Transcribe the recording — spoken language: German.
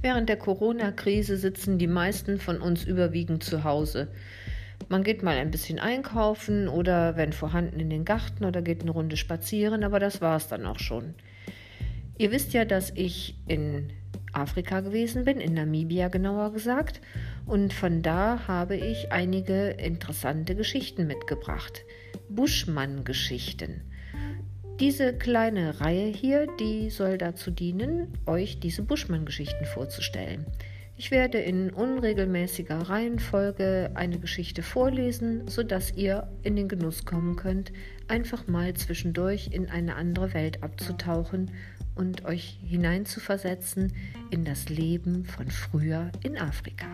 Während der Corona-Krise sitzen die meisten von uns überwiegend zu Hause. Man geht mal ein bisschen einkaufen oder, wenn vorhanden, in den Garten oder geht eine Runde spazieren, aber das war es dann auch schon. Ihr wisst ja, dass ich in Afrika gewesen bin, in Namibia genauer gesagt, und von da habe ich einige interessante Geschichten mitgebracht. Buschmann-Geschichten. Diese kleine Reihe hier, die soll dazu dienen, euch diese Buschmann-Geschichten vorzustellen. Ich werde in unregelmäßiger Reihenfolge eine Geschichte vorlesen, sodass ihr in den Genuss kommen könnt, einfach mal zwischendurch in eine andere Welt abzutauchen und euch hineinzuversetzen in das Leben von früher in Afrika.